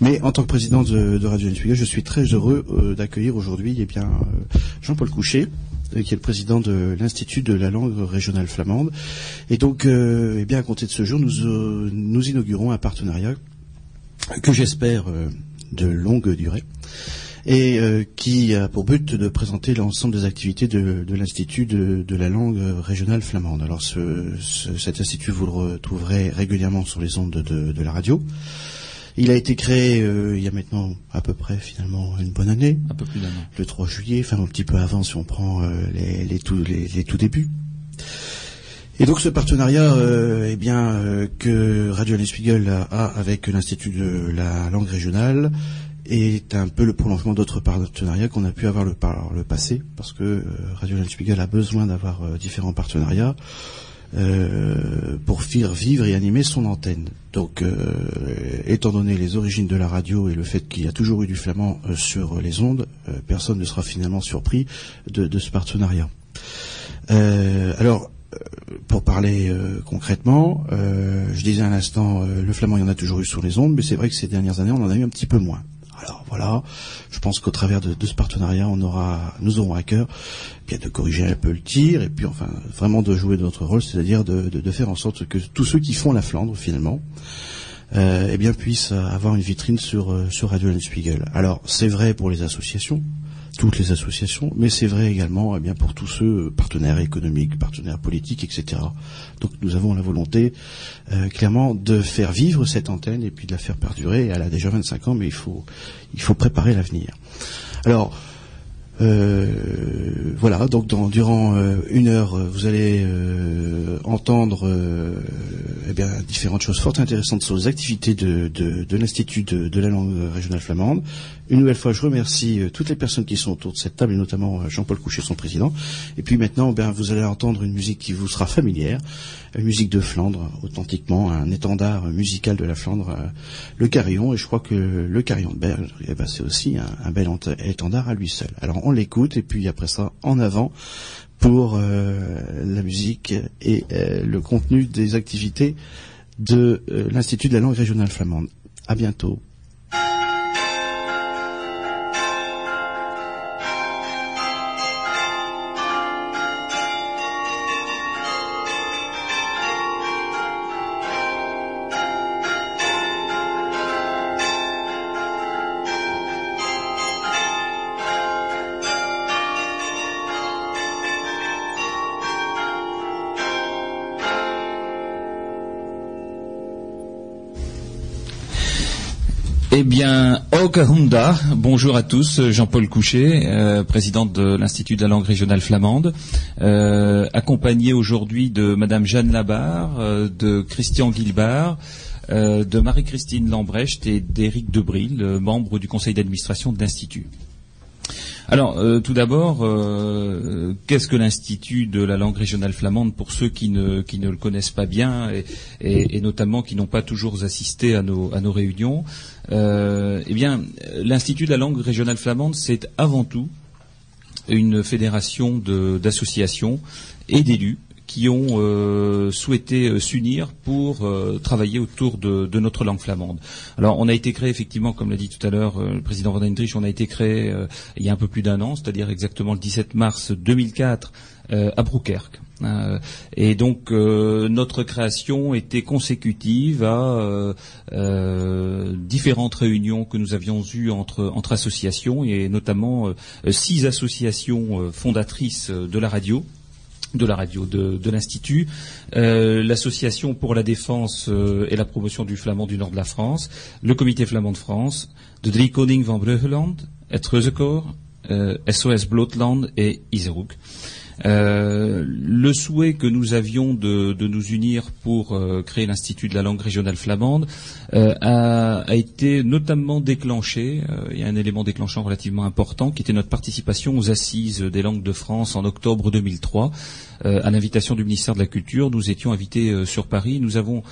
Mais en tant que président de, Radio Spiegel, je suis très heureux d'accueillir aujourd'hui eh bien Jean-Paul Couchet, qui est le président de l'Institut de la langue régionale flamande. Et donc, eh bien, à compter de ce jour, nous, inaugurons un partenariat que j'espère de longue durée et euh, qui a pour but de présenter l'ensemble des activités de, l'Institut de, la langue régionale flamande. Alors cet institut, vous le retrouverez régulièrement sur les ondes de, la radio. Il a été créé euh, il y a maintenant à peu près finalement une bonne année. Un peu plus d'un an. Le 3 juillet, enfin un petit peu avant si on prend euh, les, tout, les, tout débuts. Et donc ce partenariat eh bien, que Radio Spiegel a avec l'Institut de la langue régionale est un peu le prolongement d'autres partenariats qu'on a pu avoir le, par le passé, parce que euh, Radio Spiegel a besoin d'avoir euh, différents partenariats euh, pour faire vivre et animer son antenne. Donc, étant donné les origines de la radio et le fait qu'il y a toujours eu du flamand sur les ondes, personne ne sera finalement surpris de, de ce partenariat. alors, pour parler concrètement, je disais à l'instant, le flamand, il y en a toujours eu sur les ondes, mais c'est vrai que ces dernières années, on en a eu un petit peu moins. Alors voilà, je pense qu'au travers de, ce partenariat, on aura, nous aurons à cœur bien de corriger un peu le tir et puis enfin vraiment de jouer notre rôle, c'est-à-dire de, faire en sorte que tous ceux qui font la Flandre finalement, euh, eh bien puissent avoir une vitrine sur euh, sur Radio Spiegel. Alors c'est vrai pour les associations, toutes les associations, mais c'est vrai également eh bien pour tous ceux euh, partenaires économiques, partenaires politiques, etc. Donc nous avons la volonté euh, clairement de faire vivre cette antenne et puis de la faire perdurer. Elle a déjà 25 ans, mais il faut il faut préparer l'avenir. Alors euh, voilà, donc durant une heure, vous allez entendre eh bien, différentes choses fort intéressantes sur les activités de, de l'Institut de, la langue régionale flamande, une nouvelle fois, je remercie euh, toutes les personnes qui sont autour de cette table, et notamment euh, Jean-Paul Couchet, son président. Et puis maintenant, ben, vous allez entendre une musique qui vous sera familière, une musique de Flandre, authentiquement, un étendard musical de la Flandre, euh, le carillon. Et je crois que le carillon de Berge, eh ben, c'est aussi un, bel étendard à lui seul. Alors on l'écoute, et puis après ça, en avant pour la musique et le contenu des activités de l'Institut de la langue régionale flamande. À bientôt. Eh bien, Okahunda, bonjour à tous, Jean-Paul Couchet, euh, président de l'Institut de la langue régionale flamande, euh, accompagné aujourd'hui de Madame Jeanne Labarre, euh, de Christian Guilbard, de Marie-Christine Lambrecht et d'Éric Debril, membre du conseil d'administration de l'Institut. Alors, euh, tout d'abord, euh, qu'est-ce que l'Institut de la langue régionale flamande pour ceux qui ne, qui ne le connaissent pas bien et, notamment qui n'ont pas toujours assisté à nos, à nos réunions? Euh, Eh bien, l'Institut de la langue régionale flamande, c'est avant tout une fédération d'associations et d'élus qui ont euh, souhaité euh, s'unir pour travailler autour de, notre langue flamande. Alors, on a été créé effectivement, comme l'a dit tout à l'heure le président Van Hendrich, on a été créé il y a un peu plus d'un an, c'est-à-dire exactement le 17 mars 2004 à Brouwerk. Et donc notre création était consécutive à différentes réunions que nous avions eues entre, associations et notamment six associations fondatrices de la radio de radio de, l'Institut, euh, l'Association pour la défense euh, et la promotion du flamand du nord de la France, le Comité flamand de France, de Drie Koning van Bruggeland, het SOS Blotland et Iseruk. Euh, le souhait que nous avions de, nous unir pour euh, créer l'Institut de la langue régionale flamande euh, a, été notamment déclenché, il y a un élément déclenchant relativement important qui était notre participation aux assises des langues de France en octobre 2003. à l'invitation du ministère de la Culture, nous étions invités sur Paris. Nous avons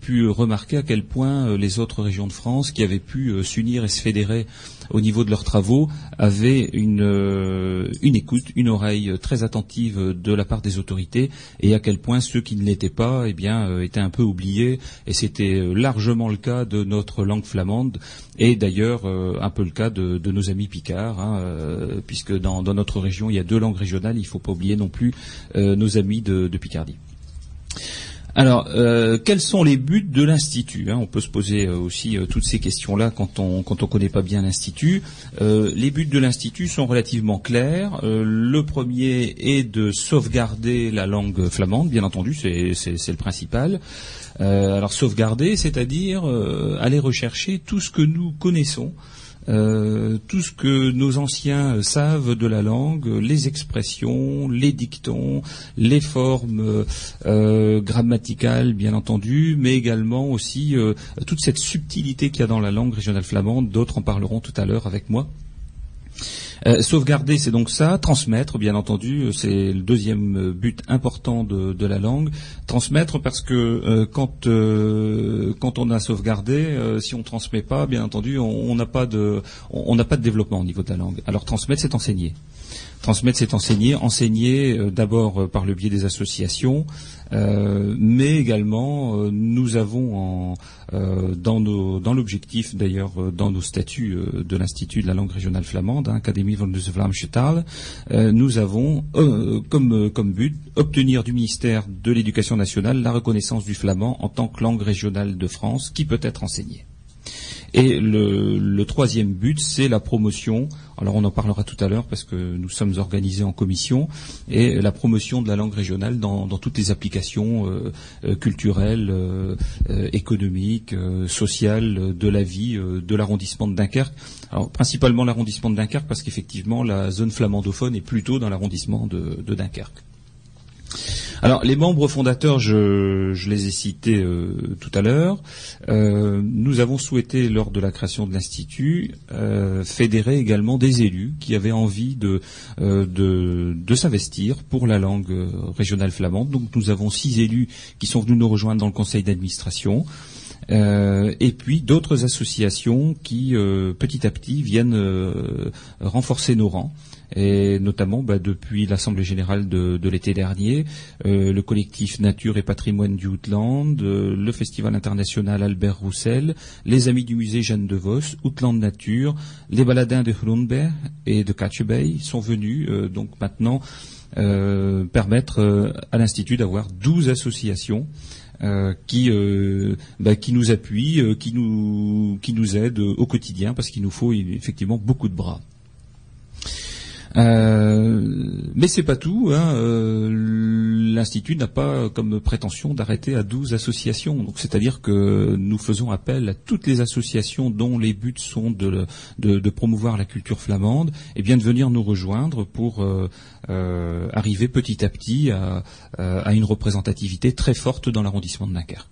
pu remarquer à quel point les autres régions de France qui avaient pu s'unir et se fédérer au niveau de leurs travaux avaient une, une écoute, une oreille très attentive de la part des autorités et à quel point ceux qui ne l'étaient pas, eh bien, étaient un peu oubliés. Et c'était largement le cas de notre langue flamande et d'ailleurs un peu le cas de, nos amis picards, hein, puisque dans, notre région il y a deux langues régionales. Il ne faut pas oublier non plus nos amis de Picardie. Alors, euh, quels sont les buts de l'institut hein? On peut se poser euh, aussi euh, toutes ces questions-là quand on quand on connaît pas bien l'institut. les buts de l'institut sont relativement clairs. le premier est de sauvegarder la langue flamande, bien entendu, c'est c'est le principal. alors sauvegarder, c'est-à-dire aller rechercher tout ce que nous connaissons euh, tout ce que nos anciens savent de la langue, les expressions, les dictons, les formes euh, grammaticales, bien entendu, mais également aussi euh, toute cette subtilité qu'il y a dans la langue régionale flamande. D'autres en parleront tout à l'heure avec moi. Euh, sauvegarder, c'est donc ça. Transmettre, bien entendu, c'est le deuxième but important de, la langue. Transmettre parce que euh, quand euh, quand on a sauvegardé, si on transmet pas, bien entendu, on n'a pas de on n'a pas de développement au niveau de la langue. Alors transmettre, c'est enseigner. Transmettre, c'est enseigner. Enseigner euh, d'abord euh, par le biais des associations, euh, mais également nous avons dans, l'objectif d'ailleurs dans nos statuts de l'Institut de la langue régionale flamande, hein, Académie van de Vlaamse nous avons comme, comme but obtenir du ministère de l'Éducation nationale la reconnaissance du flamand en tant que langue régionale de France qui peut être enseignée. Et le, troisième but, c'est la promotion. Alors on en parlera tout à l'heure parce que nous sommes organisés en commission et la promotion de la langue régionale dans, toutes les applications euh, euh, culturelles, euh, économiques, sociales de la vie de l'arrondissement de Dunkerque. Alors principalement l'arrondissement de Dunkerque parce qu'effectivement la zone flamandophone est plutôt dans l'arrondissement de Dunkerque. Alors les membres fondateurs, je, les ai cités euh, tout à l'heure. Euh, nous avons souhaité, lors de la création de l'institut, euh, fédérer également des élus qui avaient envie de, de, s'investir pour la langue régionale flamande. Donc nous avons six élus qui sont venus nous rejoindre dans le conseil d'administration. et puis d'autres associations qui petit à petit viennent renforcer nos rangs et notamment bah, depuis l'Assemblée générale de, l'été dernier, euh, le collectif Nature et Patrimoine du Outland, euh, le Festival international Albert Roussel, les Amis du musée Jeanne de Vos, Outland Nature, les baladins de Hrunberg et de Bay sont venus euh, donc maintenant permettre à l'Institut d'avoir 12 associations qui, bah, qui nous appuient, qui, nous, qui nous aident au quotidien parce qu'il nous faut effectivement beaucoup de bras. Euh, mais c'est pas tout. Hein. Euh, L'institut n'a pas comme prétention d'arrêter à 12 associations. Donc, c'est-à-dire que nous faisons appel à toutes les associations dont les buts sont de, de, promouvoir la culture flamande, et bien de venir nous rejoindre pour euh, euh arriver petit à petit à, à une représentativité très forte dans l'arrondissement de Dunkerque.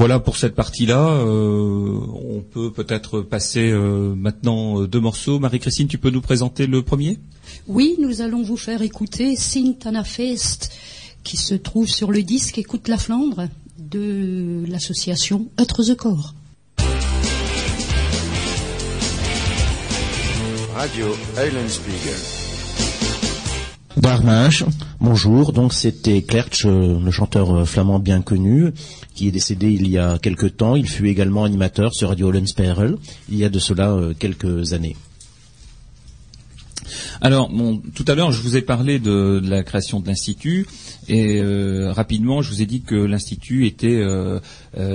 Voilà pour cette partie-là. Euh, on peut peut-être passer euh, maintenant euh, deux morceaux. Marie-Christine, tu peux nous présenter le premier? Oui, nous allons vous faire écouter Sintana Fest, qui se trouve sur le disque Écoute la Flandre de l'association Eutre the Corps. Radio. Darminch, bonjour. Donc c'était Klerch, euh, le chanteur euh, flamand bien connu, qui est décédé il y a quelque temps. Il fut également animateur sur Radio Lensperel il y a de cela euh, quelques années. Alors, tout à l'heure, je vous ai parlé de, la création de l'institut et rapidement, je vous ai dit que l'institut était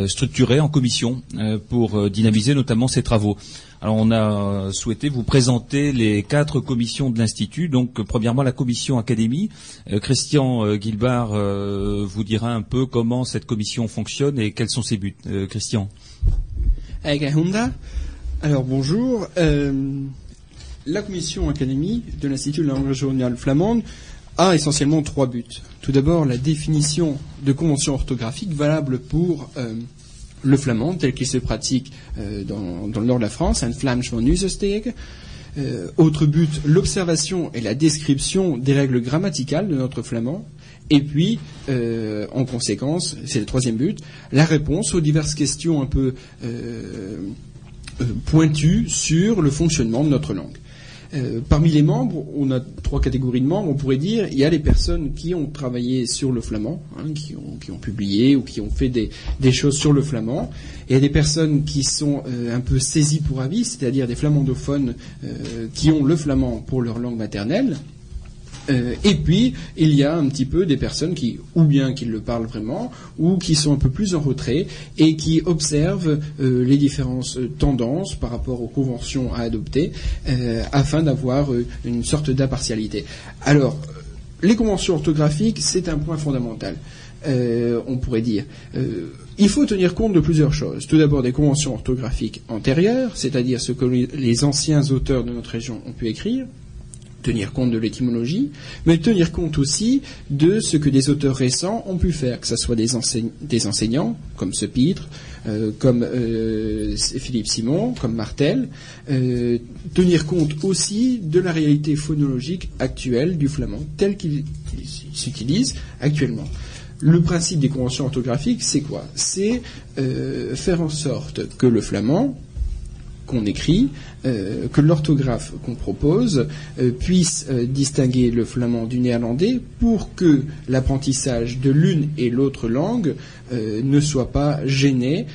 structuré en commission pour dynamiser notamment ses travaux. Alors on a souhaité vous présenter les quatre commissions de l'Institut. Donc premièrement la commission académie. Euh, Christian euh, Guilbard euh, vous dira un peu comment cette commission fonctionne et quels sont ses buts. Christian. Alors bonjour. La commission académie de l'Institut de la langue régionale flamande a essentiellement trois buts. Tout d'abord, la définition de conventions orthographiques valables pour le flamand tel qu'il se pratique euh, dans, le nord de la France, un Vlaams van Uzesteeg. Euh, autre but, l'observation et la description des règles grammaticales de notre flamand. Et puis, euh, en conséquence, c'est le troisième but, la réponse aux diverses questions un peu pointues sur le fonctionnement de notre langue. Euh, parmi les membres, on a trois catégories de membres. On pourrait dire il y a les personnes qui ont travaillé sur le flamand, hein, qui, ont, publié ou qui ont fait des, des, choses sur le flamand. Et il y a des personnes qui sont euh, un peu saisies pour avis, c'est-à-dire des flamandophones euh, qui ont le flamand pour leur langue maternelle. Euh, et puis, il y a un petit peu des personnes qui, ou bien qui le parlent vraiment, ou qui sont un peu plus en retrait et qui observent euh, les différentes euh, tendances par rapport aux conventions à adopter, afin d'avoir une sorte d'impartialité. Alors, les conventions orthographiques, c'est un point fondamental. on pourrait dire. il faut tenir compte de plusieurs choses. Tout d'abord des conventions orthographiques antérieures, c'est-à-dire ce que les anciens auteurs de notre région ont pu écrire, tenir compte de l'étymologie, mais tenir compte aussi de ce que des auteurs récents ont pu faire, que ce soit des, enseignants, comme ce Pitre, euh, comme euh, Philippe Simon, comme Martel, euh, tenir compte aussi de la réalité phonologique actuelle du flamand, tel qu'il s'utilise actuellement. Le principe des conventions orthographiques, c'est quoi? C'est faire en sorte que le flamand, qu'on écrit, euh, que l'orthographe qu'on propose euh, puisse euh, distinguer le flamand du néerlandais pour que l'apprentissage de l'une et l'autre langue ne soit pas gêné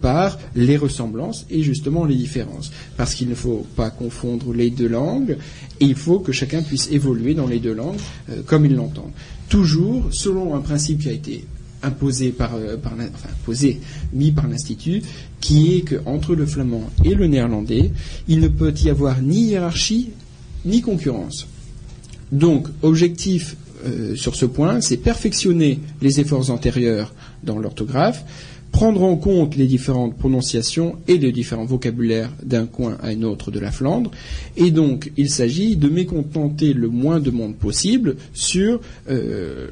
par les ressemblances et justement les différences. Parce qu'il ne faut pas confondre les deux langues et il faut que chacun puisse évoluer dans les deux langues comme il l'entend. Toujours selon un principe qui a été imposé par, euh, imposé, mis par l'Institut, qui est qu'entre le flamand et le néerlandais, il ne peut y avoir ni hiérarchie ni concurrence. Donc, objectif euh, sur ce point, c'est perfectionner les efforts antérieurs dans l'orthographe, prendre en compte les différentes prononciations et les différents vocabulaires d'un coin à un autre de la Flandre. Et donc, il s'agit de mécontenter le moins de monde possible sur, euh,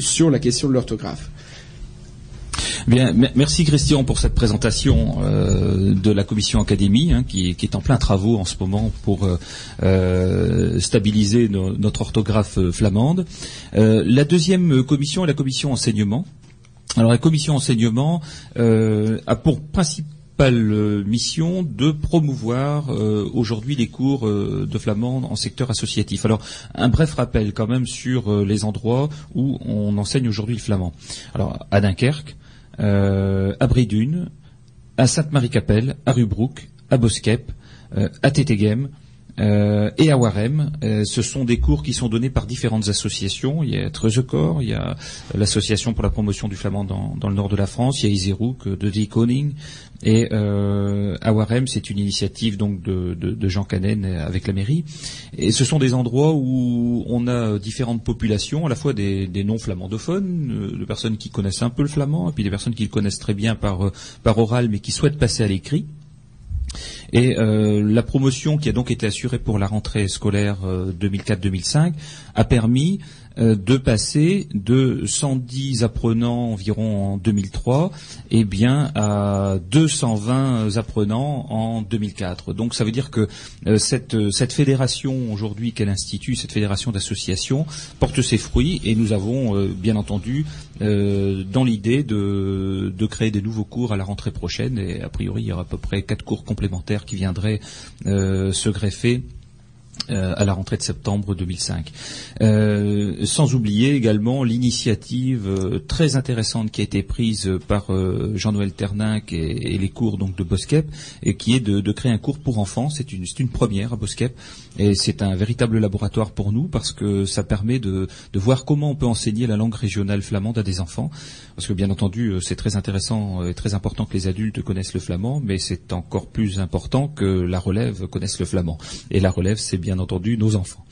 sur la question de l'orthographe. Merci Christian pour cette présentation euh, de la commission académie hein, qui, est en plein travaux en ce moment pour euh, euh, stabiliser notre orthographe flamande. la deuxième commission est la commission enseignement. Alors la commission enseignement a pour principale mission de promouvoir aujourd'hui les cours de flamande en secteur associatif. Alors, un bref rappel quand même sur les endroits où on enseigne aujourd'hui le flamand. Alors, à Dunkerque, à Bridune, à Sainte-Marie-Capelle, à Rubrouck, à Boskep, euh, à Tétégem, euh, et à Warem. ce sont des cours qui sont donnés par différentes associations. Il y a Treuzekor, il y a l'association pour la promotion du flamand dans, le nord de la France, il y a Iserouk de Die Koning, et euh, Awarem, c'est une initiative donc de, Jean Canen avec la mairie. Et ce sont des endroits où on a différentes populations, à la fois des, non-flamandophones, euh, de personnes qui connaissent un peu le flamand, et puis des personnes qui le connaissent très bien par, euh, par oral, mais qui souhaitent passer à l'écrit. Et euh, la promotion qui a donc été assurée pour la rentrée scolaire 2004-2005 a permis euh, de passer de 110 apprenants environ en 2003 et eh bien à 220 apprenants en 2004. Donc ça veut dire que euh, cette, cette fédération aujourd'hui qu'est l'Institut, cette fédération d'associations, porte ses fruits et nous avons euh, bien entendu dans l'idée de, de, créer des nouveaux cours à la rentrée prochaine et a priori il y aura à peu près quatre cours complémentaires qui viendraient se greffer euh, à la rentrée de septembre 2005. Euh, sans oublier également l'initiative euh, très intéressante qui a été prise par Jean-Noël Terninck et, les cours donc de Boskep, qui est de, créer un cours pour enfants. C'est une, première à Boskep, et c'est un véritable laboratoire pour nous parce que ça permet de, voir comment on peut enseigner la langue régionale flamande à des enfants. Parce que bien entendu, c'est très intéressant et très important que les adultes connaissent le flamand, mais c'est encore plus important que la relève connaisse le flamand. Et la relève, c'est bien entendu nos enfants.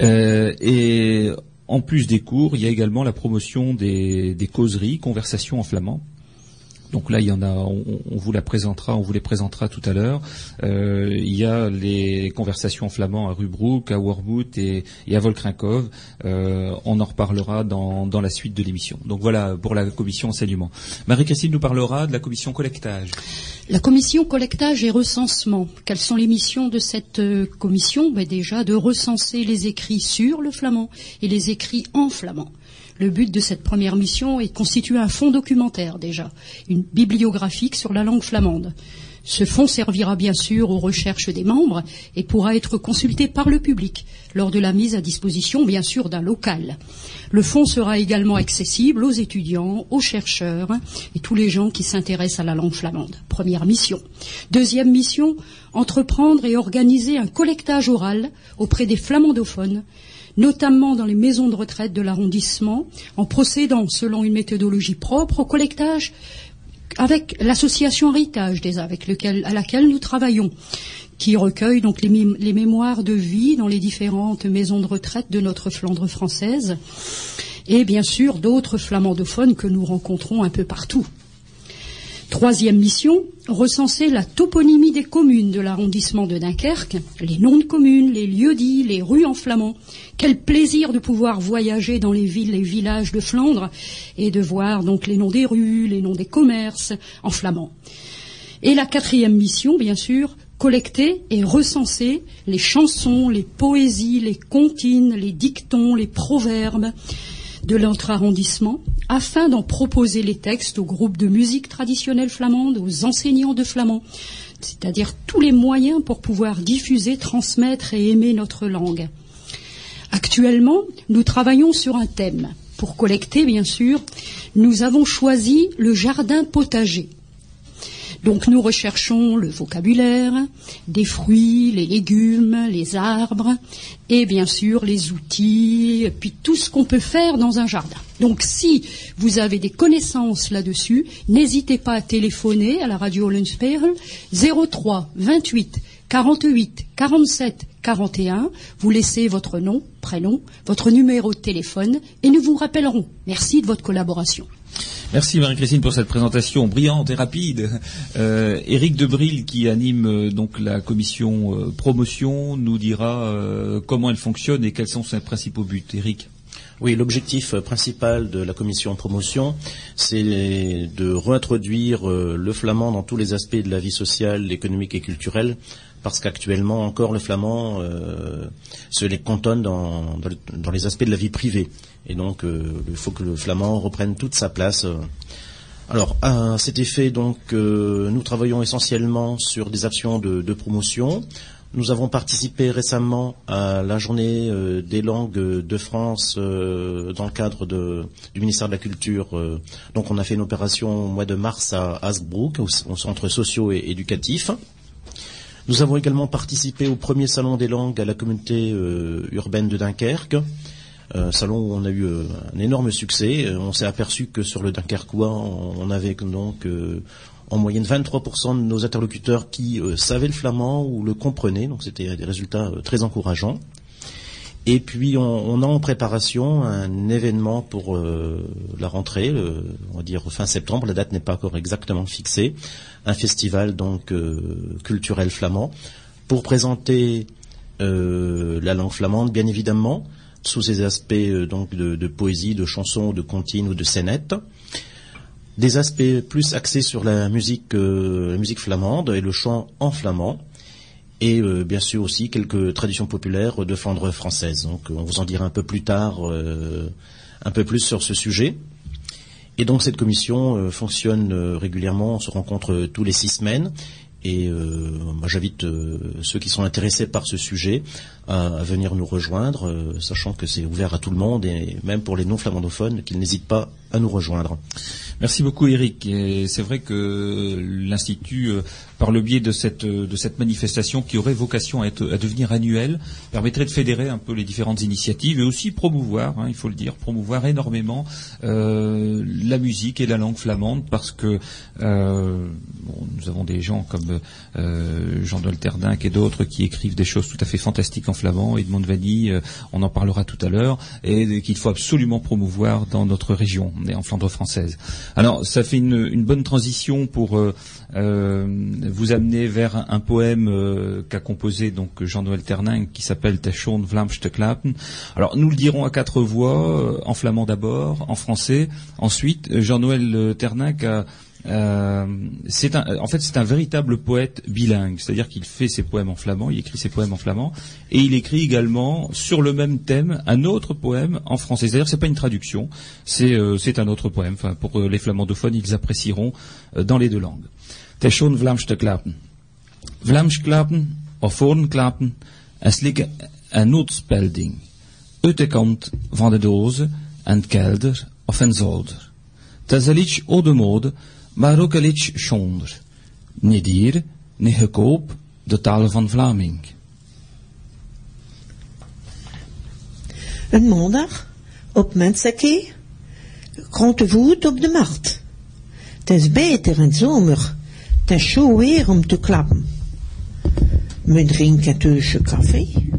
Euh, et en plus des cours, il y a également la promotion des, des causeries, conversations en flamand. Donc là, il y en a, on, vous la présentera, on vous les présentera tout à l'heure. Euh, il y a les conversations en flamand à Rubrook, à Wormwood et, à Volkrinkov. Euh, on en reparlera dans, dans la suite de l'émission. Donc voilà pour la commission enseignement. Marie-Christine nous parlera de la commission collectage. La commission collectage et recensement. Quelles sont les missions de cette euh, commission? Ben Déjà de recenser les écrits sur le flamand et les écrits en flamand. Le but de cette première mission est de constituer un fonds documentaire déjà, une bibliographique sur la langue flamande. Ce fonds servira bien sûr aux recherches des membres et pourra être consulté par le public lors de la mise à disposition, bien sûr, d'un local. Le fonds sera également accessible aux étudiants, aux chercheurs et tous les gens qui s'intéressent à la langue flamande. Première mission. Deuxième mission, entreprendre et organiser un collectage oral auprès des flamandophones notamment dans les maisons de retraite de l'arrondissement, en procédant, selon une méthodologie propre, au collectage avec l'association Héritage, avec à laquelle nous travaillons, qui recueille donc les, mémoires de vie dans les différentes maisons de retraite de notre Flandre française, et bien sûr d'autres flamandophones que nous rencontrons un peu partout. Troisième mission, recenser la toponymie des communes de l'arrondissement de Dunkerque, les noms de communes, les lieux-dits, les rues en flamand. Quel plaisir de pouvoir voyager dans les villes et villages de Flandre et de voir donc les noms des rues, les noms des commerces en flamand. Et la quatrième mission, bien sûr, collecter et recenser les chansons, les poésies, les comptines, les dictons, les proverbes de notre arrondissement, afin d'en proposer les textes aux groupes de musique traditionnelle flamande, aux enseignants de flamand, c'est-à-dire tous les moyens pour pouvoir diffuser, transmettre et aimer notre langue. Actuellement, nous travaillons sur un thème. Pour collecter, bien sûr, nous avons choisi le jardin potager. Donc nous recherchons le vocabulaire, des fruits, les légumes, les arbres et bien sûr les outils, puis tout ce qu'on peut faire dans un jardin. Donc si vous avez des connaissances là-dessus, n'hésitez pas à téléphoner à la radio Lunsperl 03 28 48 47 41. Vous laissez votre nom, prénom, votre numéro de téléphone et nous vous rappellerons. Merci de votre collaboration. Merci Marie-Christine pour cette présentation brillante et rapide. Euh, Éric Debril, qui anime euh, donc la commission euh, promotion, nous dira euh, comment elle fonctionne et quels sont ses principaux buts. Éric. Oui, l'objectif principal de la commission promotion, c'est de réintroduire le flamand dans tous les aspects de la vie sociale, économique et culturelle, parce qu'actuellement encore le flamand se les cantonne dans, dans, les aspects de la vie privée. Et donc, euh, il faut que le flamand reprenne toute sa place. Alors, à cet effet, donc, euh, nous travaillons essentiellement sur des actions de, promotion. Nous avons participé récemment à la journée euh, des langues de France dans le cadre du ministère de la Culture. donc on a fait une opération au mois de mars à Asbrook, au, centre socio-éducatif. Nous avons également participé au premier salon des langues à la communauté urbaine de Dunkerque. Euh, salon où on a eu euh, un énorme succès. Euh, on s'est aperçu que sur le Dunkerquois, on, avait donc en moyenne 23% de nos interlocuteurs qui savaient le flamand ou le comprenaient. Donc c'était des résultats très encourageants. Et puis on, a en préparation un événement pour la rentrée, on va dire fin septembre. La date n'est pas encore exactement fixée. Un festival donc culturel flamand pour présenter la langue flamande, bien évidemment, sous ces aspects euh, donc de, poésie, de chansons, de comptines ou de scénettes. Des aspects plus axés sur la musique, euh, la musique flamande et le chant en flamand. Et euh, bien sûr aussi quelques traditions populaires de Flandre française. On vous en dira un peu plus tard, un peu plus sur ce sujet. Et donc cette commission fonctionne régulièrement, on se rencontre tous les six semaines. Et euh, moi, j'invite euh, ceux qui sont intéressés par ce sujet à, venir nous rejoindre, euh, sachant que c'est ouvert à tout le monde et même pour les non-flamandophones, qu'ils n'hésitent pas à nous rejoindre. Merci beaucoup Eric. c'est vrai que l'Institut, par le biais de cette, de cette manifestation qui aurait vocation à, devenir annuelle, permettrait de fédérer un peu les différentes initiatives et aussi promouvoir, hein, il faut le dire, promouvoir énormément la musique et la langue flamande parce que nous avons des gens comme euh, Jean Dolterdinck et d'autres qui écrivent des choses tout à fait fantastiques en flamand, Edmond Vanille, euh, on en parlera tout à l'heure, et qu'il faut absolument promouvoir dans notre région, en Flandre française. Alors, ça fait une, bonne transition pour euh, vous amener vers un, poème qu'a composé donc Jean-Noël Ternin qui s'appelle Tachon Vlamste Klappen. Alors, nous le dirons à quatre voix, en flamand d'abord, en français. Ensuite, Jean-Noël Ternin a euh, c'est en fait, c'est un véritable poète bilingue, c'est-à-dire qu'il fait ses poèmes en flamand, il écrit ses poèmes en flamand, et il écrit également sur le même thème un autre poème en français. C'est-à-dire, c'est pas une traduction, c'est euh, un autre poème. Enfin, pour euh, les flamandophones, ils apprécieront dans les deux langues. Teshon Vlamste Klappen. Vlamsklappen of Voornklappen, es liggen een noodspelding. Uit van de doze, een kelder of een zolder. Mode, maar ook een liedje schonder. Niet dier, niet gekoop, de taal van Vlaming. Een maandag, op Mensake, grote voet op de markt. Het is beter in zomer, het is zo weer om te klappen. We drinken een teusje koffie,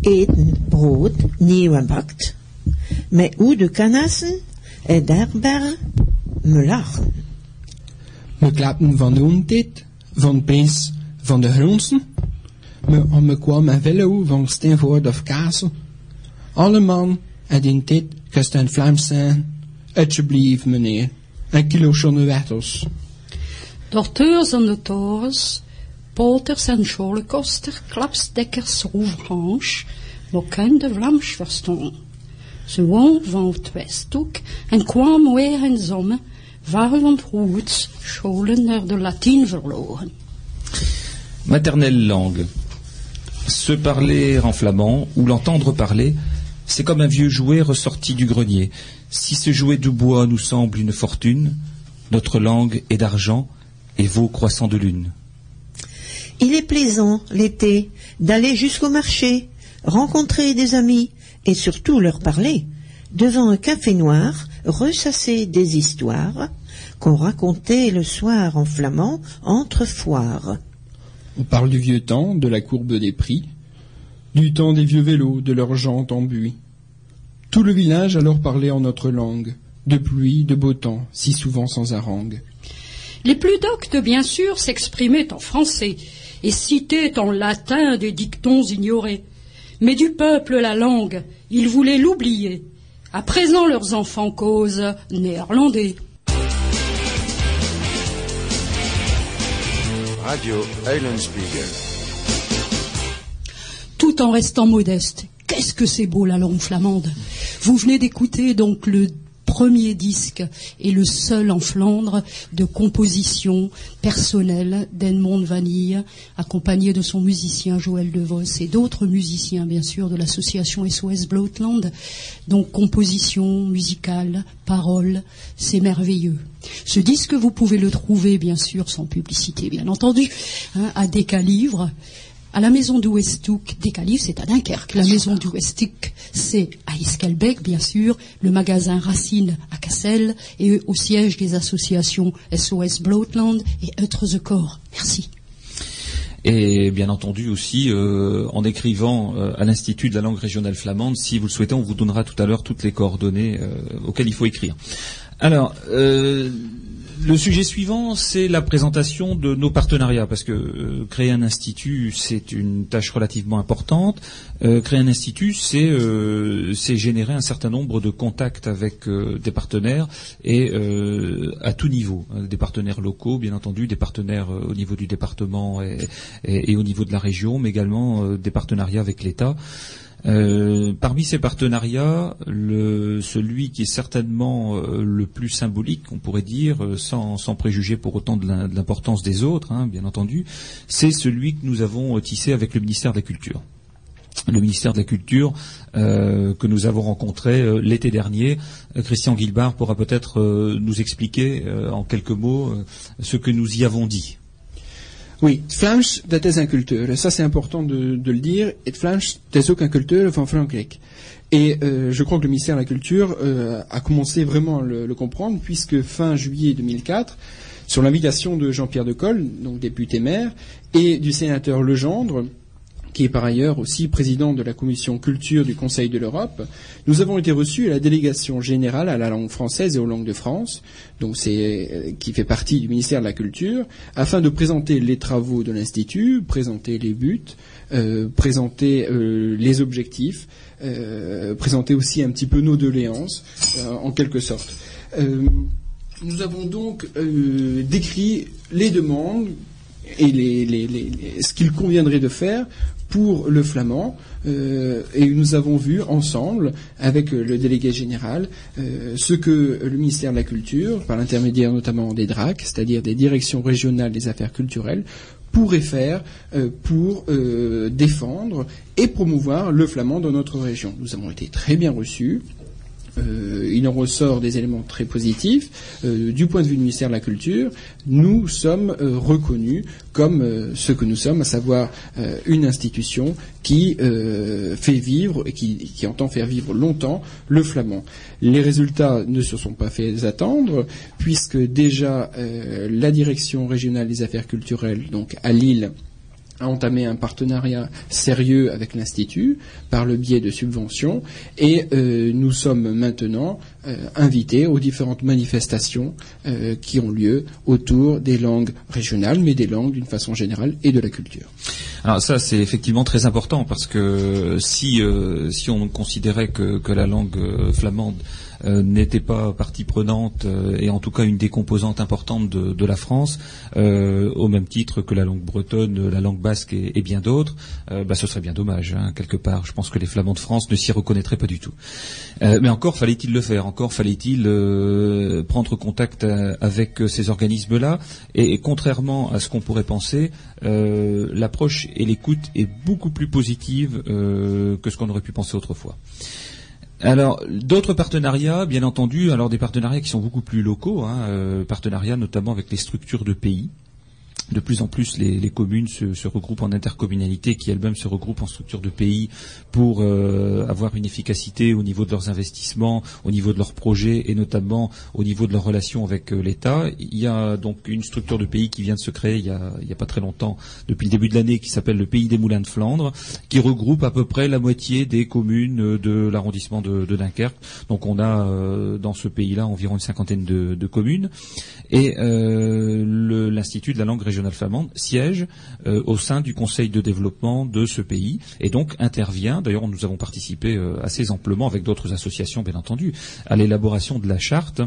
eten brood, nieuw bakt, met oude kanassen en daarbij me lachen. We klappen van de ontdit, van pees, van de gronsen. Me, me kwam een velo van Steenvoort of Kassel. Alle man en in kust een Vlaams zijn. Alsjeblieft, meneer. Een kilo chonnewettels. Dorteurs en de torens, poters en scholenkoster, klapsdekkers, rouvranche, mokken de Vlaams verstaan. Ze woon van het Westhoek en kwam weer in zomer, scholen naar de Latijn verloren. Maternelle langue. Se parler en flamand ou l'entendre parler, c'est comme un vieux jouet ressorti du grenier. Si ce jouet de bois nous semble une fortune, notre langue est d'argent et vaut croissant de lune. Il est plaisant, l'été, d'aller jusqu'au marché, rencontrer des amis et surtout leur parler, devant un café noir, ressasser des histoires qu'on racontait le soir en flamand entre foires. On parle du vieux temps, de la courbe des prix, du temps des vieux vélos, de leurs jantes en buis. Tout le village alors parlait en notre langue, de pluie, de beau temps, si souvent sans harangue. Les plus doctes, bien sûr, s'exprimaient en français et citaient en latin des dictons ignorés. Mais du peuple la langue, ils voulaient l'oublier. À présent, leurs enfants causent néerlandais. Radio tout en restant modeste. Qu'est-ce que c'est beau la langue flamande Vous venez d'écouter donc le premier disque et le seul en Flandre de composition personnelle d'Edmond Vanille, accompagné de son musicien Joël DeVos et d'autres musiciens bien sûr de l'association SOS Bloatland. Donc composition musicale, paroles, c'est merveilleux. Ce disque, vous pouvez le trouver bien sûr sans publicité bien entendu, hein, à Décalivre à la maison du Westhoek, Décalif, c'est à Dunkerque. La maison du c'est à Iskelbeck, bien sûr. Le magasin Racine à Cassel et au siège des associations SOS Bloatland et Eutre the Corps. Merci. Et bien entendu aussi euh, en écrivant euh, à l'Institut de la langue régionale flamande, si vous le souhaitez, on vous donnera tout à l'heure toutes les coordonnées euh, auxquelles il faut écrire. Alors, le sujet suivant, c'est la présentation de nos partenariats, parce que euh, créer un institut, c'est une tâche relativement importante. Euh, créer un institut, c'est euh, c'est générer un certain nombre de contacts avec des partenaires et à tout niveau, des partenaires locaux, bien entendu, des partenaires au niveau du département et, au niveau de la région, mais également des partenariats avec l'État. Euh, parmi ces partenariats, celui qui est certainement euh, le plus symbolique, on pourrait dire, euh, sans, sans préjuger pour autant de l'im- de l'importance des autres, hein, bien entendu, c'est celui que nous avons tissé avec le ministère de la Culture. Le ministère de la Culture que nous avons rencontré l'été dernier. Christian Guilbard pourra peut-être nous expliquer en quelques mots ce que nous y avons dit. Oui, Vlaams, dat is een cultuur. Ça, c'est important de, de le dire. Het Vlaams, dat is ook een cultuur van Frankrijk. Et euh, je crois que le ministère de la Culture euh, a commencé vraiment à le, le comprendre, puisque fin juillet 2004, sur l'invitation de Jean-Pierre Decolle, donc député maire, et du sénateur Legendre, qui est par ailleurs aussi président de la commission culture du Conseil de l'Europe, nous avons été reçus à la délégation générale à la langue française et aux langues de France, donc c'est euh, qui fait partie du ministère de la Culture, afin de présenter les travaux de l'institut, présenter les buts, euh, présenter euh, les objectifs, présenter aussi un petit peu nos doléances, en quelque sorte. Nous avons donc décrit les demandes et ce qu'il conviendrait de faire pour le flamand. euh, et nous avons vu ensemble, avec le délégué général, euh, ce que le ministère de la Culture, par l'intermédiaire notamment des DRAC, c'est-à-dire des directions régionales des affaires culturelles, pourrait faire euh, pour défendre et promouvoir le flamand dans notre région. Nous avons été très bien reçus. Euh, il en ressort des éléments très positifs. Euh, du point de vue du ministère de la Culture, nous sommes euh, reconnus comme ce que nous sommes, à savoir une institution qui fait vivre et qui, qui entend faire vivre longtemps le flamand. Les résultats ne se sont pas fait attendre, puisque déjà la direction régionale des affaires culturelles, donc à Lille, a entamé un partenariat sérieux avec l'Institut par le biais de subventions et euh, nous sommes maintenant euh, invités aux différentes manifestations euh, qui ont lieu autour des langues régionales, mais des langues d'une façon générale et de la culture. Alors ça, c'est effectivement très important parce que si si on considérait que, que la langue flamande euh, n'était pas partie prenante euh, et en tout cas une des composantes importantes de, la France, euh, au même titre que la langue bretonne, la langue basque et, et bien d'autres, bah, ce serait bien dommage hein, quelque part. Je pense que les Flamands de France ne s'y reconnaîtraient pas du tout. Mais encore fallait-il le faire, encore fallait-il prendre contact avec ces organismes-là. Et, et contrairement à ce qu'on pourrait penser, l'approche et l'écoute est beaucoup plus positive que ce qu'on aurait pu penser autrefois. Alors, d'autres partenariats, bien entendu, alors des partenariats qui sont beaucoup plus locaux, hein, euh, partenariats notamment avec les structures de pays. De plus en plus, les, communes se, regroupent en intercommunalité, qui elles-mêmes se regroupent en structures de pays pour euh, avoir une efficacité au niveau de leurs investissements, au niveau de leurs projets et notamment au niveau de leurs relations avec euh, l'État. Il y a donc une structure de pays qui vient de se créer il y a, pas très longtemps, depuis le début de l'année, qui s'appelle le Pays des Moulins de Flandre, qui regroupe à peu près la moitié des communes de l'arrondissement de, de, Dunkerque. Donc on a euh, dans ce pays-là environ une cinquantaine de, de communes. Et l'Institut de la langue régionale flamande siège euh, au sein du conseil de développement de ce pays et donc intervient, d'ailleurs nous avons participé euh, assez amplement avec d'autres associations bien entendu, à l'élaboration de la charte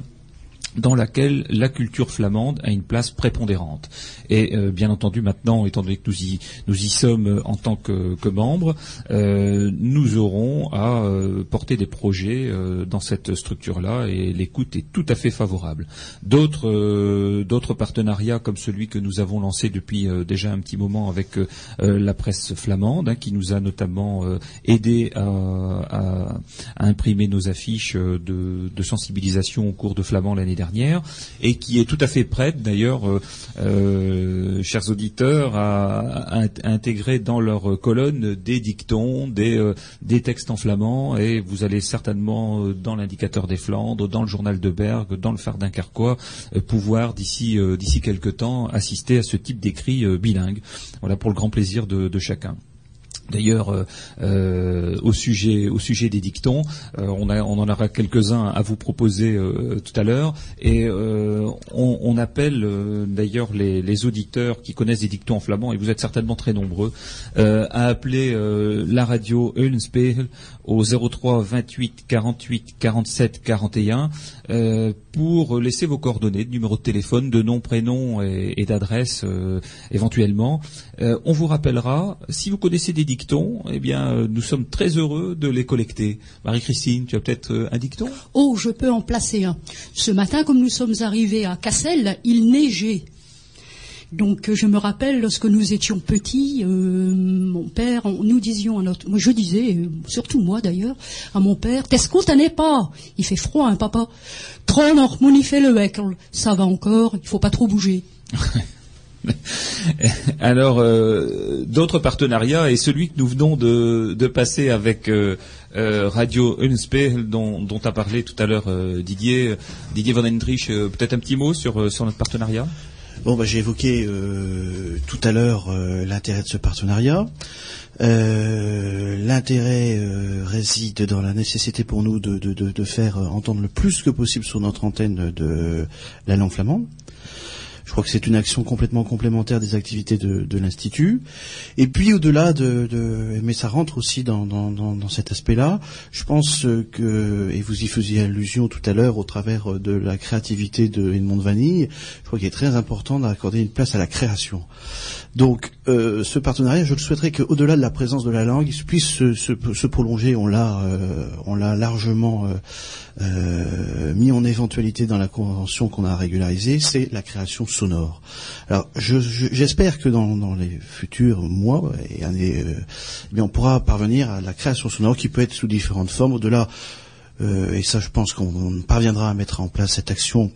dans laquelle la culture flamande a une place prépondérante. Et euh, bien entendu, maintenant, étant donné que nous y, nous y sommes euh, en tant que, que membres, euh, nous aurons à euh, porter des projets euh, dans cette structure-là et l'écoute est tout à fait favorable. D'autres euh, partenariats comme celui que nous avons lancé depuis déjà un petit moment avec la presse flamande, hein, qui nous a notamment aidé à, à, à, imprimer nos affiches de, de sensibilisation au cours de flamand l'année et qui est tout à fait prête d'ailleurs, euh, euh, chers auditeurs, à, intégrer dans leur colonne des dictons, des, euh, textes en flamand et vous allez certainement dans l'indicateur des Flandres, dans le journal de Bergue, dans le phare d'un Carquois, pouvoir d'ici d'ici quelques temps assister à ce type d'écrit bilingue. Voilà pour le grand plaisir de chacun. D'ailleurs, euh, euh, au sujet des dictons, euh, on, en aura quelques-uns à vous proposer tout à l'heure, et on, appelle d'ailleurs les, les, auditeurs qui connaissent des dictons en flamand, et vous êtes certainement très nombreux, à appeler la radio Eulenspiegel au 03 28 48 47 41 pour laisser vos coordonnées, de numéro de téléphone, de nom, prénom et, d'adresse éventuellement. on vous rappellera si vous connaissez des dictons eh bien, euh, nous sommes très heureux de les collecter. Marie-Christine, tu as peut-être euh, un dicton? Oh, je peux en placer un. Ce matin, comme nous sommes arrivés à Cassel, il neigeait. Donc je me rappelle lorsque nous étions petits, euh, mon père, nous disions à notre, moi je disais, euh, surtout moi d'ailleurs, à mon père, t'es qu'on n'est pas Il fait froid, hein, papa. Tronor fait le ça va encore, il faut pas trop bouger. Alors, euh, d'autres partenariats et celui que nous venons de, passer avec euh, euh, Radio Unspiel dont, dont, a parlé tout à l'heure euh, Didier, Didier Van Endrich, euh, peut-être un petit mot sur, sur notre partenariat? Bon, bah, j'ai évoqué tout à l'heure l'intérêt de ce partenariat. L'intérêt réside dans la nécessité pour nous de, de faire entendre le plus que possible sur notre antenne de la langue flamande. Je crois que c'est une action complètement complémentaire des activités de, de l'Institut. Et puis au-delà de, de, mais ça rentre aussi dans, dans, dans, dans cet aspect-là, je pense que, et vous y faisiez allusion tout à l'heure au travers de la créativité de Edmond Vanille, je crois qu'il est très important d'accorder une place à la création. Donc, euh, ce partenariat, je le souhaiterais qu'au-delà de la présence de la langue, il puisse se, prolonger. On l'a, euh, on l'a largement euh, euh, mis en éventualité dans la convention qu'on a régularisée. C'est la création sonore. Alors, je- je- j'espère que dans, dans les futurs mois et années, euh, eh bien, on pourra parvenir à la création sonore qui peut être sous différentes formes. Au-delà, euh, et ça, je pense qu'on parviendra à mettre en place cette action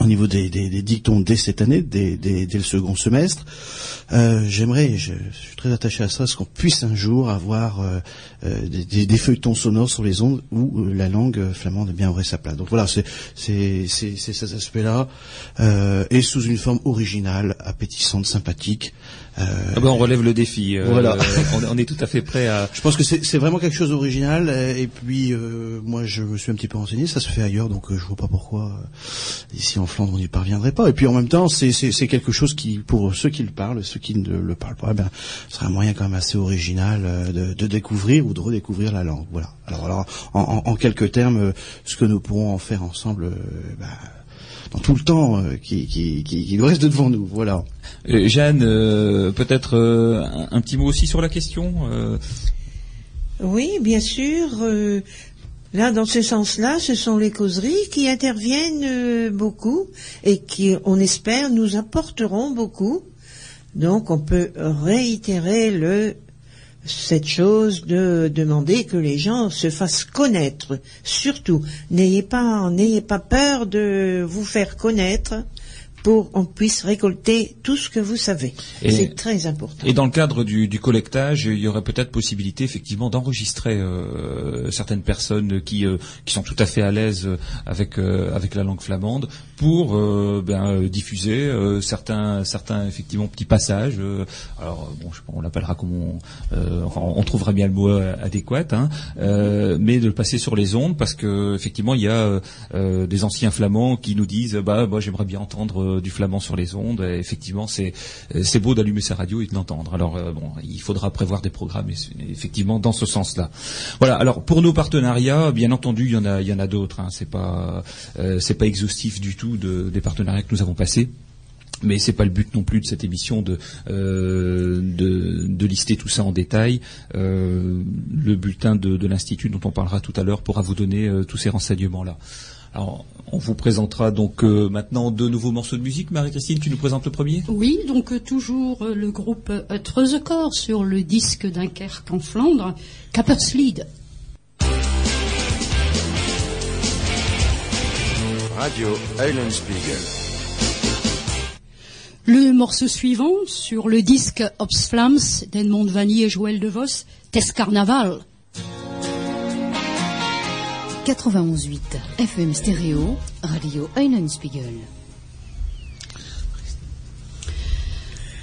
au niveau des, des, des dictons dès cette année, dès, dès, dès le second semestre. Euh, J'aimerais, je, je suis très attaché à ça, ce qu'on puisse un jour avoir euh, euh, des, des- feuilletons sonores sur les ondes où la langue flamande bien aurait sa place. Donc voilà, c'est cet aspect-là, euh, et sous une forme originale, appétissante, sympathique. Euh, Ah ben, on relève le défi. euh, Voilà. on, on est tout à fait prêt à. je pense que c'est vraiment quelque chose d'original et puis euh, moi je me suis un petit peu renseigné, ça se fait ailleurs donc euh, je vois pas pourquoi ici en Flandre on n'y parviendrait pas. Et puis en même temps c'est quelque chose qui pour ceux qui le parlent, ceux qui ne le parlent pas, eh ben ce serait un moyen quand même assez original de, de découvrir ou de redécouvrir la langue. Voilà. Alors alors en, en, en quelques termes, ce que nous pourrons en faire ensemble. ben, dans tout le temps euh, qui, qui, qui, qui nous reste devant nous, voilà. Euh, Jeanne, euh, peut-être euh, un, un petit mot aussi sur la question. euh, Oui, bien sûr. euh, là, dans ce sens-là, ce sont les causeries qui interviennent euh, beaucoup et qui, on espère, nous apporteront beaucoup. Donc, on peut réitérer le cette chose de demander que les gens se fassent connaître. Surtout, n'ayez pas n'ayez pas peur de vous faire connaître pour qu'on puisse récolter tout ce que vous savez. Et- C'est très important. Et dans le cadre du, du collectage, il y aurait peut-être possibilité effectivement d'enregistrer euh, certaines personnes qui, euh, qui sont tout à fait à l'aise avec, euh, avec la langue flamande pour euh, ben, euh, diffuser euh, certains, certains effectivement petits passages. euh, alors bon, je sais pas, on l'appellera comme on, euh, on trouvera bien le mot euh, adéquat, hein, euh, mais de le passer sur les ondes parce que effectivement il y a euh, euh, des anciens flamands qui nous disent bah moi j'aimerais bien entendre euh, du flamand sur les ondes. Effectivement c'est euh, c'est beau d'allumer sa radio et de l'entendre. Alors euh, bon, il faudra prévoir des programmes effectivement dans ce sens-là. Voilà. Alors pour nos partenariats, bien entendu, il y en a, il y en a d'autres. Hein. C'est pas, c'est pas exhaustif du tout de- des partenariats que nous avons passés. Mais c'est pas le but non plus de cette émission de de, lister tout ça en détail. Le bulletin de, l'institut dont on parlera tout à l'heure pourra vous donner tous ces renseignements là. Alors, on vous présentera donc euh, maintenant deux nouveaux morceaux de musique. Marie-Christine, tu nous présentes le premier? Oui, donc euh, toujours euh, le groupe Treuzecorps sur le disque Dunkerque en Flandre, Capperslied. Radio Eulenspiegel. Le morceau suivant sur le disque Ops Flams d'Edmond Vanny et Joël De Vos, Tes Carnaval. 91.8 FM stéréo, Radio Eulenspiegel.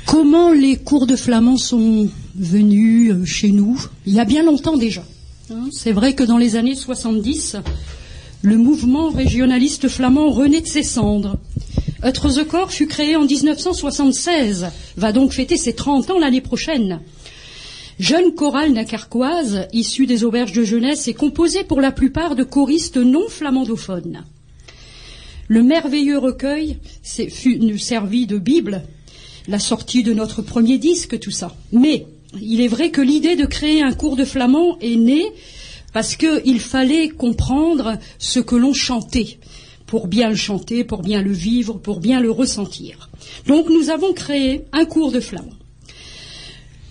Comment les cours de flamand sont venus euh, chez nous? Il y a bien longtemps déjà. Hein, C'est vrai que dans les années 70, le mouvement régionaliste flamand renaît de ses cendres. Corps fut créé en 1976, va donc fêter ses 30 ans l'année prochaine. Jeune chorale nacarquoise, issue des auberges de jeunesse et composée pour la plupart de choristes non flamandophones. Le merveilleux recueil fut nous servi de Bible, la sortie de notre premier disque, tout ça. Mais il est vrai que l'idée de créer un cours de flamand est née parce qu'il fallait comprendre ce que l'on chantait, pour bien le chanter, pour bien le vivre, pour bien le ressentir. Donc nous avons créé un cours de flamand.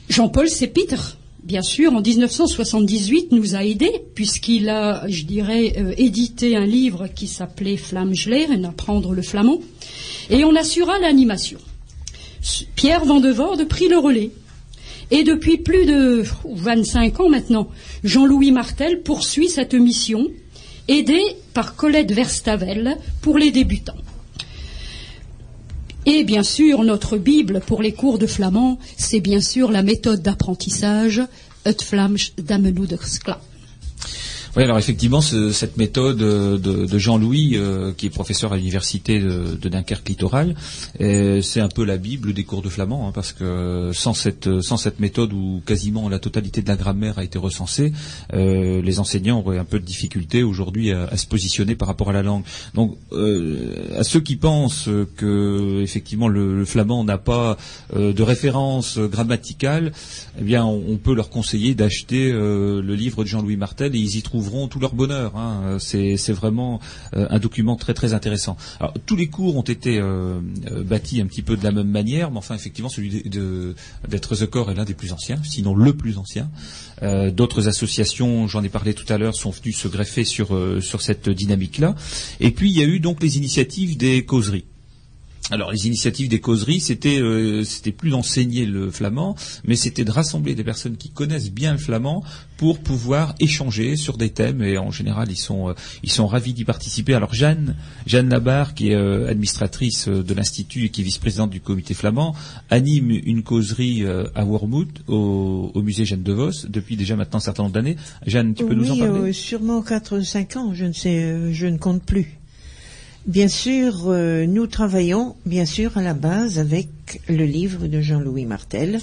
Jean-Paul Sépitre, bien sûr, en 1978 nous a aidés puisqu'il a, je dirais, euh, édité un livre qui s'appelait Flamgeleren, apprendre le flamand, et on assura l'animation. Pierre Van de Voorde prit le relais. Et depuis plus de pff, 25 ans maintenant, Jean-Louis Martel poursuit cette mission, aidé par Colette Verstavel pour les débutants. Et bien sûr, notre Bible pour les cours de flamand, c'est bien sûr la méthode d'apprentissage, Het Vlaams. Oui, alors effectivement, ce, cette méthode euh, de, Jean-Louis, euh, qui est professeur à l'université de, Dunkerque littoral, euh, c'est un peu la bible des cours de flamand, hein, parce que sans cette sans cette méthode où quasiment la totalité de la grammaire a été recensée, les enseignants auraient un peu de difficulté aujourd'hui à, se positionner par rapport à la langue. Donc, à ceux qui pensent que effectivement le, flamand n'a pas de référence grammaticale, eh bien, on, on peut leur conseiller d'acheter le livre de Jean-Louis Martel et ils y trouveront tout leur bonheur. hein. C'est c'est vraiment euh, un document très très intéressant. Tous les cours ont été euh, euh, bâtis un petit peu de la même manière, mais enfin, effectivement, celui d'être The Corps est l'un des plus anciens, sinon le plus ancien. Euh, D'autres associations, j'en ai parlé tout à l'heure, sont venues se greffer sur, euh, sur cette dynamique-là. Et puis, il y a eu donc les initiatives des causeries. Alors les initiatives des causeries, c'était euh, c'était plus d'enseigner le flamand, mais c'était de rassembler des personnes qui connaissent bien le flamand pour pouvoir échanger sur des thèmes et en général ils sont euh, ils sont ravis d'y participer. Alors Jeanne Jeanne Labarre qui est euh, administratrice de l'institut et qui est vice-présidente du comité flamand anime une causerie euh, à Wormwood au, au musée Jeanne de Vos depuis déjà maintenant un certain nombre d'années. Jeanne, tu peux nous en parler? euh, sûrement 4 ou 5 ans, je ne sais, euh, je ne compte plus. Bien sûr, euh, nous travaillons, bien sûr, à la base avec le livre de Jean-Louis Martel.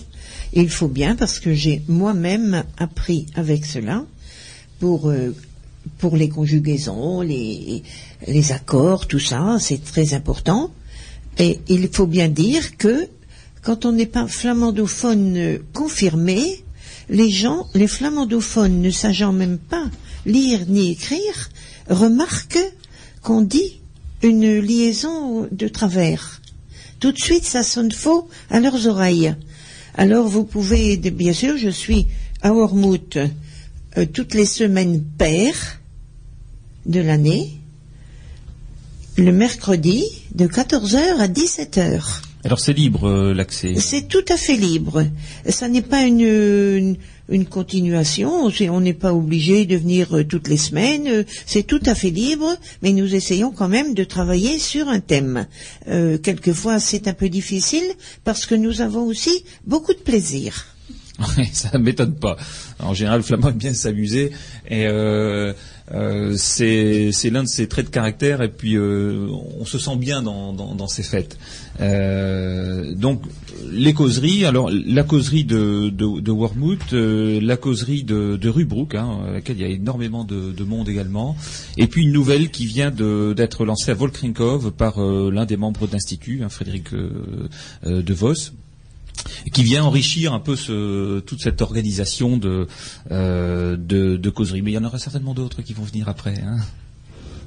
Et il faut bien, parce que j'ai moi-même appris avec cela, pour, euh, pour les conjugaisons, les, les accords, tout ça, c'est très important. Et il faut bien dire que quand on n'est pas flamandophone confirmé, les gens, les flamandophones ne sachant même pas lire ni écrire, remarquent qu'on dit une liaison de travers. Tout de suite, ça sonne faux à leurs oreilles. Alors vous pouvez, bien sûr, je suis à Wormwood euh, toutes les semaines paires de l'année, le mercredi de 14h à 17h. Alors c'est libre euh, l'accès? C'est tout à fait libre. Ça n'est pas une, une, une continuation. On n'est pas obligé de venir euh, toutes les semaines. euh, C'est tout à fait libre, mais nous essayons quand même de travailler sur un thème. Euh, quelquefois, c'est un peu difficile parce que nous avons aussi beaucoup de plaisir. Ouais, ça m'étonne pas. En général, le flamand aime bien s'amuser et euh, euh, c'est l'un de ses traits de caractère et puis euh, on se sent bien dans, dans, ces fêtes. Euh, donc les causeries, alors la causerie de, de, de la causerie de, de Rubrook, hein, à laquelle il y a énormément de, de monde également, et puis une nouvelle qui vient d'être lancée à Volkrinkov par l'un des membres de l'institut, hein, Frédéric De Vos qui vient enrichir un peu ce, toute cette organisation de, euh, de, de causerie. Mais il y en aura certainement d'autres qui vont venir après. Hein.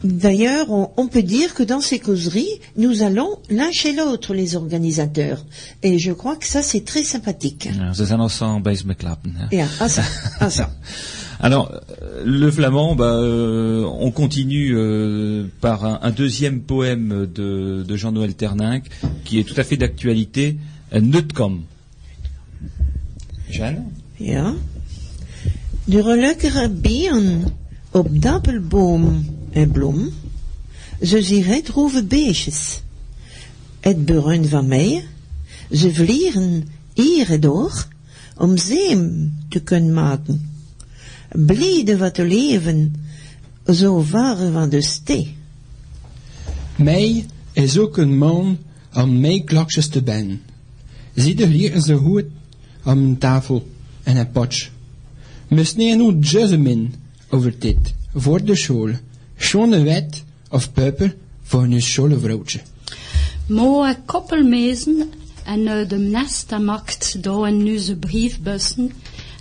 D'ailleurs, on, on peut dire que dans ces causeries, nous allons l'un chez l'autre, les organisateurs. Et je crois que ça, c'est très sympathique. Et ah, ça, ah, ça. Alors, euh, le flamand, bah, euh, on continue euh, par un, un deuxième poème de, de Jean-Noël Terninck qui est tout à fait d'actualité, Nutcom. Jeanne Ja. De gelukkige bieren op dappelboom en bloem, ze zich droeve beestjes. Het bruin van mij, ze vliegen hier door, om zeem te kunnen maken. Blijde wat te leven, zo waren van de stee. Mei is ook een man om meeklokjes te ben. Zie de hier zo goed om een tafel en een potje. We snijden jasmin over dit, voor de school. Schone wet of peuper voor een scholle vrouwtje. Mo a koppelmezen en uh, de nesta makt do en nu ze briefbussen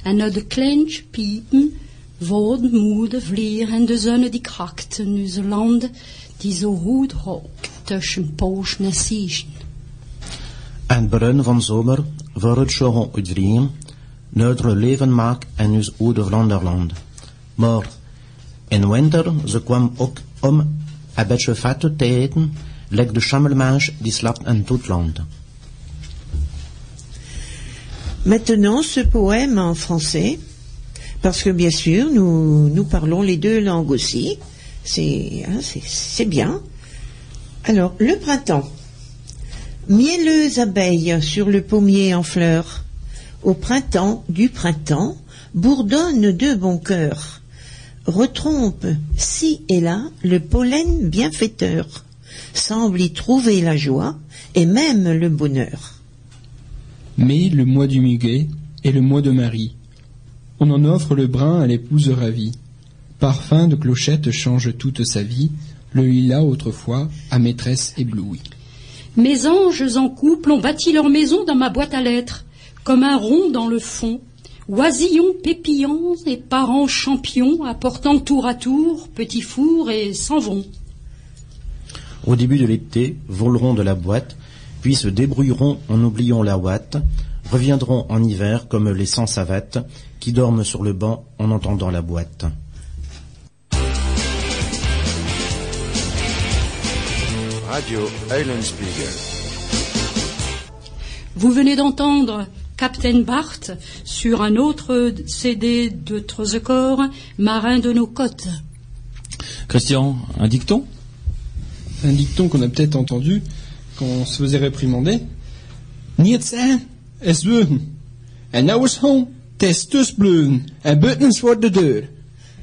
en uh, de kleintje piepen woorden moede vlier en de zonne die krakt nu ze landen die zo goed hoog tussen poos en winter. Maintenant, ce poème en français, parce que bien sûr, nous, parlons les deux langues aussi. C'est hein, bien. Alors, le printemps. Mielleuse abeille sur le pommier en fleurs. Au printemps du printemps, bourdonne de bon cœur. retrompe ci et là le pollen bienfaiteur, semble y trouver la joie et même le bonheur. Mais le mois du muguet est le mois de Marie. On en offre le brin à l'épouse ravie. Parfum de clochette change toute sa vie, le lilas autrefois à maîtresse éblouie. Mes anges en couple ont bâti leur maison dans ma boîte à lettres, comme un rond dans le fond, oisillons pépillants et parents champions apportant tour à tour petits fours et s'en vont. Au début de l'été, voleront de la boîte, puis se débrouilleront en oubliant la ouate, reviendront en hiver comme les sans savates qui dorment sur le banc en entendant la boîte. Radio Eulenspiegel. Vous venez d'entendre Captain Bart sur un autre CD de Trezecor, Marin de nos côtes. Christian, un dicton? Un dicton qu'on a peut-être entendu quand on se faisait réprimander. Niet zijn, es würden. En testus en buttons de deur.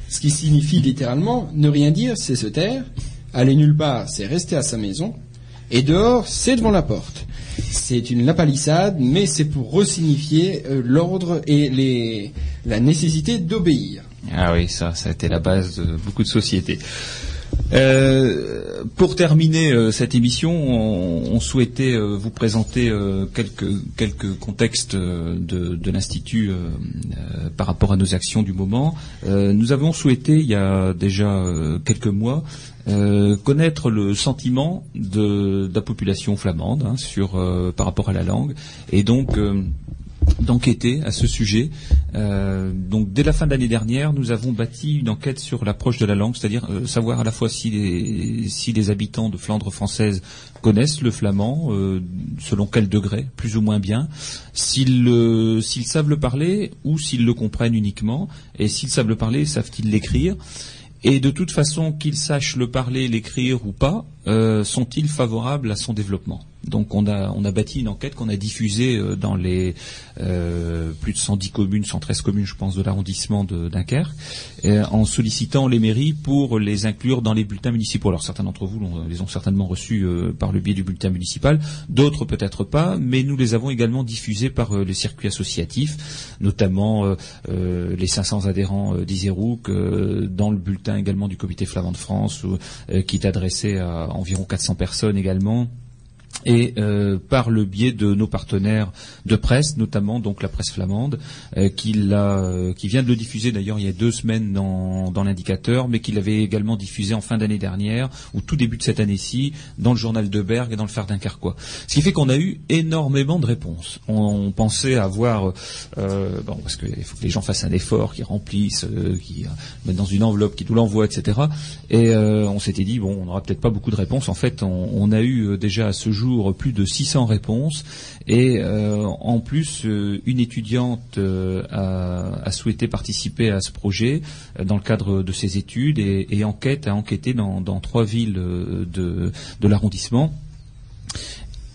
Ce qui signifie littéralement ne rien dire, c'est se taire. Aller nulle part, c'est rester à sa maison. Et dehors, c'est devant la porte. C'est une lapalissade, mais c'est pour resignifier euh, l'ordre et la nécessité d'obéir. Ah oui, ça, ça a été la base de beaucoup de sociétés. Euh, pour terminer euh, cette émission, on, souhaitait euh, vous présenter quelques, quelques contextes de, de l'Institut par rapport à nos actions du moment. Nous avons souhaité, il y a déjà quelques mois, connaître le sentiment de, la population flamande hein, sur, par rapport à la langue. Et donc, d'enquêter à ce sujet. Euh, donc dès la fin de l'année dernière, nous avons bâti une enquête sur l'approche de la langue, c'est-à-dire euh, savoir à la fois si les, habitants de Flandre française connaissent le flamand, euh, selon quel degré, plus ou moins bien, s'ils s'ils savent le parler ou s'ils le comprennent uniquement, et s'ils savent le parler, savent-ils l'écrire? Et de toute façon, qu'ils sachent le parler, l'écrire ou pas, sont-ils favorables à son développement? Donc on a, on a bâti une enquête qu'on a diffusée euh, dans les euh, plus de 110 communes, 113 communes, je pense, de l'arrondissement de Dunkerque, euh, en sollicitant les mairies pour les inclure dans les bulletins municipaux. Alors certains d'entre vous les ont certainement reçus par le biais du bulletin municipal, d'autres peut-être pas, mais nous les avons également diffusés par euh, les circuits associatifs, notamment les 500 adhérents d'Iserouk, dans le bulletin également du Comité flamand de France, qui est adressé à environ 400 personnes également et euh, par le biais de nos partenaires de presse, notamment donc la presse flamande, euh, qui, euh, qui vient de le diffuser d'ailleurs il y a deux semaines dans, dans l'indicateur, mais qui l'avait également diffusé en fin d'année dernière, ou tout début de cette année-ci, dans le journal de Berg et dans le Fer Dunkerquois. Ce qui fait qu'on a eu énormément de réponses. On, on pensait avoir, euh, bon, parce qu'il faut que les gens fassent un effort, qu'ils remplissent, euh, qu'ils mettent dans une enveloppe, qu'ils nous l'envoient, etc. Et euh, on s'était dit, bon, on n'aura peut-être pas beaucoup de réponses. En fait, on, on a eu euh, déjà à ce jour plus de 600 réponses. Et euh, en plus, euh, une étudiante euh, a, souhaité participer à ce projet dans le cadre de ses études et, enquête a enquêté dans, trois villes de l'arrondissement.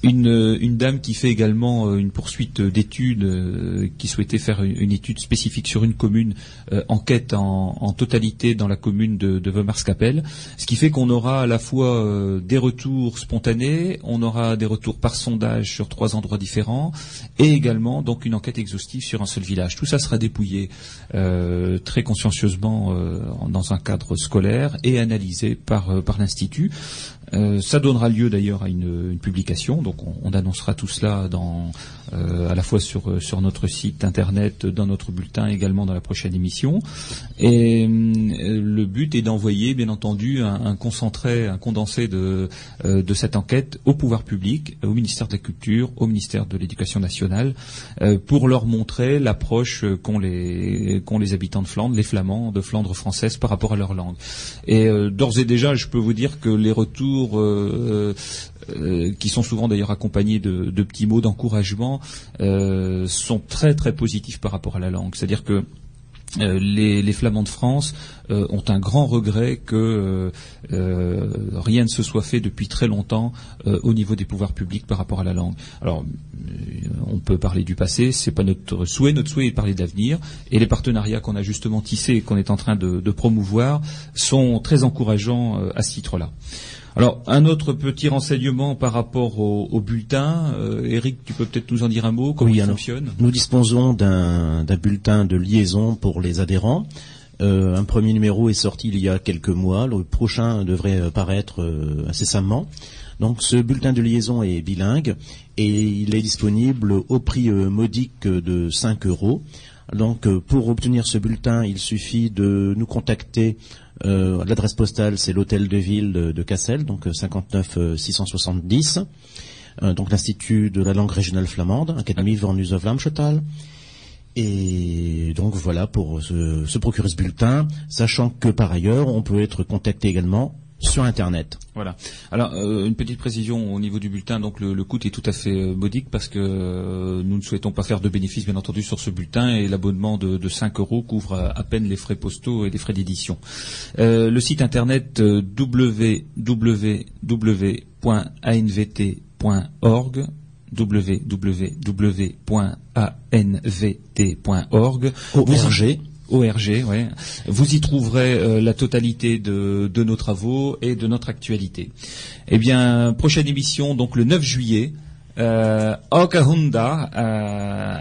Une, euh, une dame qui fait également euh, une poursuite d'études, euh, qui souhaitait faire une, étude spécifique sur une commune, euh, enquête en, totalité dans la commune de, de Wemarskapelle, ce qui fait qu'on aura à la fois des retours spontanés, on aura des retours par sondage sur trois endroits différents, et également donc une enquête exhaustive sur un seul village. Tout ça sera dépouillé très consciencieusement dans un cadre scolaire et analysé par l'Institut. Euh, ça donnera lieu d'ailleurs à une, une publication, donc on, on annoncera tout cela dans, euh, à la fois sur, euh, sur notre site internet, dans notre bulletin, également dans la prochaine émission. Et euh, le but est d'envoyer, bien entendu, un, un concentré, un condensé de, euh, de cette enquête au pouvoir public, au ministère de la Culture, au ministère de l'Éducation nationale, pour leur montrer l'approche qu'ont les, qu'ont les habitants de Flandre, les Flamands de Flandre française par rapport à leur langue. Et d'ores et déjà, je peux vous dire que les retours euh, euh, qui sont souvent d'ailleurs accompagnés de, petits mots d'encouragement, euh, sont très très positifs par rapport à la langue. C'est-à-dire que les, Flamands de France ont un grand regret que rien ne se soit fait depuis très longtemps au niveau des pouvoirs publics par rapport à la langue. Alors, on peut parler du passé, c'est pas notre souhait. Notre souhait est de parler d'avenir, et les partenariats qu'on a justement tissés et qu'on est en train de, promouvoir sont très encourageants à ce titre-là. Alors, un autre petit renseignement par rapport au, bulletin. Euh, Eric, tu peux peut-être nous en dire un mot, comment il fonctionne Nous disposons d'un bulletin de liaison pour les adhérents. Euh, un premier numéro est sorti il y a quelques mois. Le prochain devrait paraître euh, incessamment. Donc ce bulletin de liaison est bilingue et il est disponible au prix modique de 5 euros. Donc pour obtenir ce bulletin, il suffit de nous contacter euh, l'adresse postale, c'est l'hôtel de ville de, Cassel, donc 59 670. Euh, euh, donc l'Institut de la langue régionale flamande, Académie Vornus of Lamchetal. Et donc voilà pour se procurer ce bulletin, sachant que par ailleurs, on peut être contacté également sur Internet. Voilà. Alors euh, une petite précision au niveau du bulletin. Donc le, coût est tout à fait euh, modique parce que euh, nous ne souhaitons pas faire de bénéfices bien entendu sur ce bulletin et l'abonnement de, de 5 euros couvre à, peine les frais postaux et les frais d'édition. le site internet www.anvt.org www.anvt.org. ORG. ORG, ouais. Vous y trouverez euh, la totalité de, nos travaux et de notre actualité. Eh bien, prochaine émission, donc le 9 juillet, euh, Okahunda, euh,